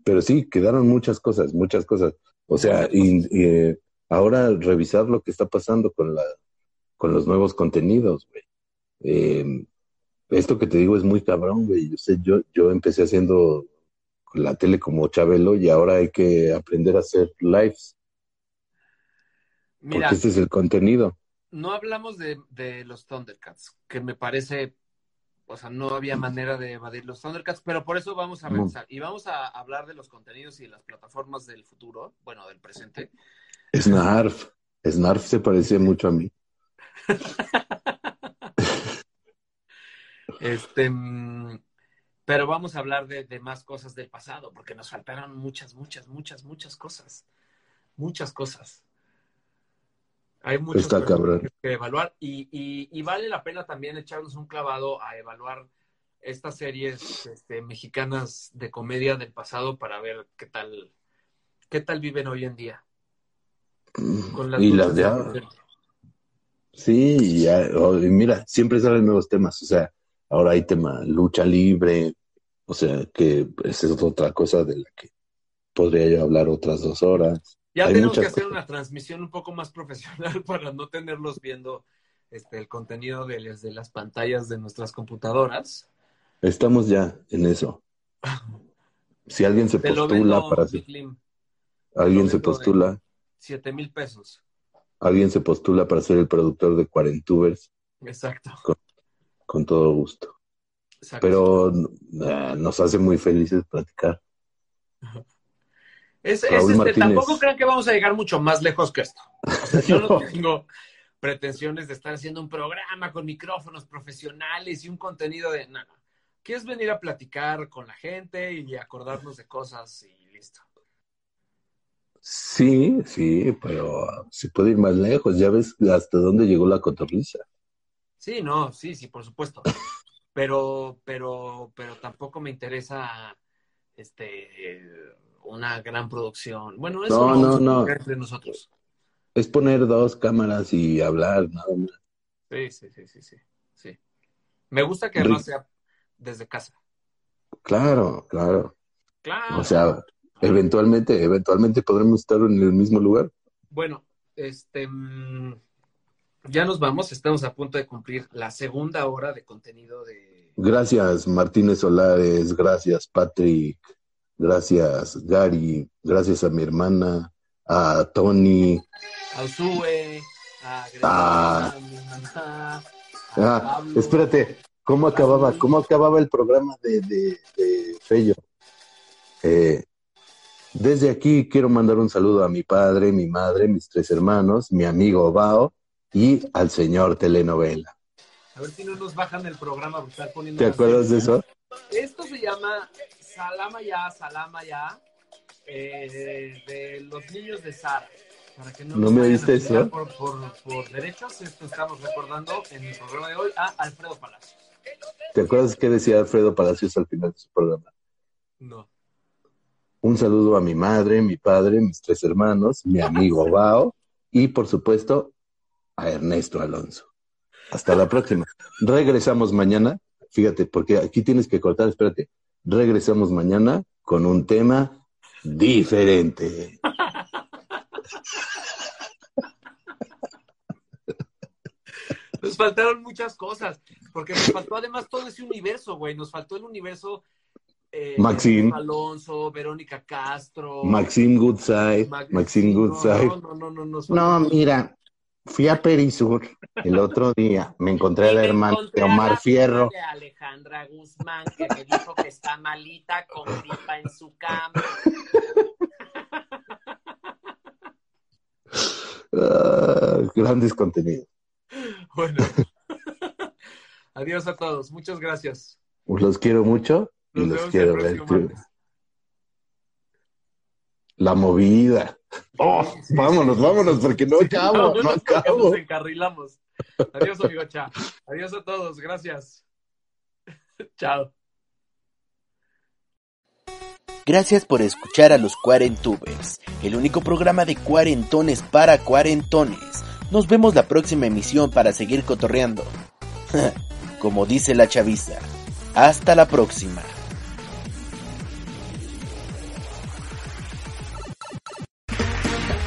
pero sí, quedaron muchas cosas, muchas cosas. O sea, y, y, eh, ahora revisar lo que está pasando con la, con los nuevos contenidos, güey. Eh, esto que te digo es muy cabrón, güey. Yo sé, yo, yo empecé haciendo la tele como Chabelo y ahora hay que aprender a hacer lives, Mira, porque este es el contenido. no hablamos de, de los Thundercats, que me parece, o sea, no había manera de evadir los Thundercats, pero por eso vamos a No. regresar. Y vamos a hablar de los contenidos y las plataformas del futuro, bueno, del presente. Snarf. Snarf se parece mucho a mí. Este, mm, pero vamos a hablar de, de más cosas del pasado, porque nos faltaron muchas, muchas, muchas, muchas cosas. Muchas cosas. Hay Está cabrón. personajes que evaluar y, y- y vale la pena también echarnos un clavado a evaluar estas series este, mexicanas de comedia del pasado para ver qué tal, qué tal viven hoy en día. Con las Y las de ahora. Sí, ya, oh, y mira, siempre salen nuevos temas. O sea, ahora hay tema lucha libre, o sea que esa es otra cosa de la que podría yo hablar otras dos horas. Ya Hay tenemos que hacer cosas. una transmisión un poco más profesional para no tenerlos viendo este, el contenido de, desde las pantallas de nuestras computadoras. Estamos ya en eso. Si alguien se Te postula vendo, para ser, Big alguien se postula, Siete mil pesos. alguien se postula para ser el productor de Cuarentubers, Exacto. con todo gusto. exacto. Pero eh, nos hace muy felices platicar. Es, este, Martínez. tampoco crean que vamos a llegar mucho más lejos que esto. O sea, yo no tengo pretensiones de estar haciendo un programa con micrófonos profesionales y un contenido de nada. ¿Quieres venir a platicar con la gente y acordarnos de cosas y listo? Sí, sí, pero ah, se puede ir más lejos. Ya ves hasta dónde llegó la cotorriza. Sí, no, sí, sí, por supuesto. Pero, pero, pero tampoco me interesa este una gran producción. Bueno, eso No, no, no. entre nosotros. Es poner dos cámaras y hablar, nada más. Sí, sí, sí, sí, sí. sí. Me gusta que además sea desde casa. Claro, claro. Claro. O sea, eventualmente, eventualmente podremos estar en el mismo lugar. Bueno, este mm, ya nos vamos, estamos a punto de cumplir la segunda hora de contenido de Gracias, Martínez Solares. Gracias, Patrick. Gracias, Gary. Gracias a mi hermana, a Tony. a Usue, a Ah. a Ah, espérate, ¿cómo acababa? ¿Cómo acababa el programa de, de, de Fello? Eh, desde aquí quiero mandar un saludo a mi padre, mi madre, mis tres hermanos, mi amigo Bao y al señor telenovela. A ver si no nos bajan el programa por estar poniendo ¿Te acuerdas de eso? Esto se llama Salama Ya, Salama Ya, eh, de los niños de Sara. Para que no, ¿No nos me oíste eso? Por, por, por derechos, esto estamos recordando en el programa de hoy a Alfredo Palacios. ¿Te acuerdas qué decía Alfredo Palacios al final de su programa? No. Un saludo a mi madre, mi padre, mis tres hermanos, mi amigo Bao y por supuesto a Ernesto Alonso. Hasta la próxima. Regresamos mañana. Fíjate, porque aquí tienes que cortar, espérate. Regresamos mañana con un tema diferente. Nos faltaron muchas cosas, porque nos faltó además todo ese universo, güey. Nos faltó el universo. Eh, Maxim. Alonso, Verónica Castro. Maxim Goodside, Max- Maxim no, Goodside. No, no, no, no, No, mira, fui a Perisur el otro día. Me encontré a la hermana de Omar Fierro. De Alejandra Guzmán, que me dijo que está malita con gripa en su cama. Ah, grandes contenidos. Bueno. Adiós a todos. Muchas gracias. Los quiero mucho y Nos los quiero ver. La movida. Oh, vámonos, sí. vámonos, porque no acabo, no porque acabo. Nos encarrilamos. Adiós, amigo Cha. Adiós a todos. Gracias. Chao. Gracias por escuchar a los Cuarentubers, el único programa de cuarentones para cuarentones. Nos vemos la próxima emisión para seguir cotorreando. Como dice la chaviza. Hasta la próxima.